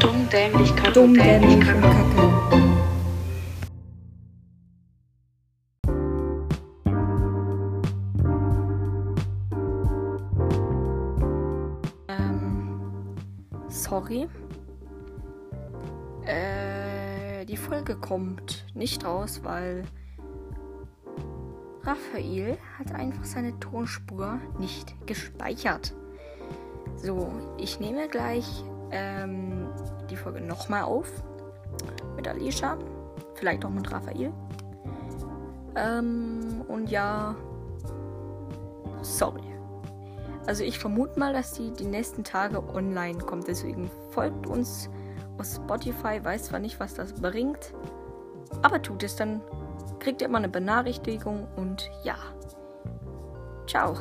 Dumm, dämlich, kacke, Dumm, dämlich, kacke. Ähm, sorry. Äh, die Folge kommt nicht raus, weil Raphael hat einfach seine Tonspur nicht gespeichert. So, ich nehme gleich ähm, die Folge nochmal auf mit Alicia, vielleicht auch mit Raphael. Ähm, und ja, sorry. Also ich vermute mal, dass die die nächsten Tage online kommt. Deswegen folgt uns auf Spotify. Weiß zwar nicht, was das bringt, aber tut es dann. Kriegt ihr immer eine Benachrichtigung und ja. Ciao.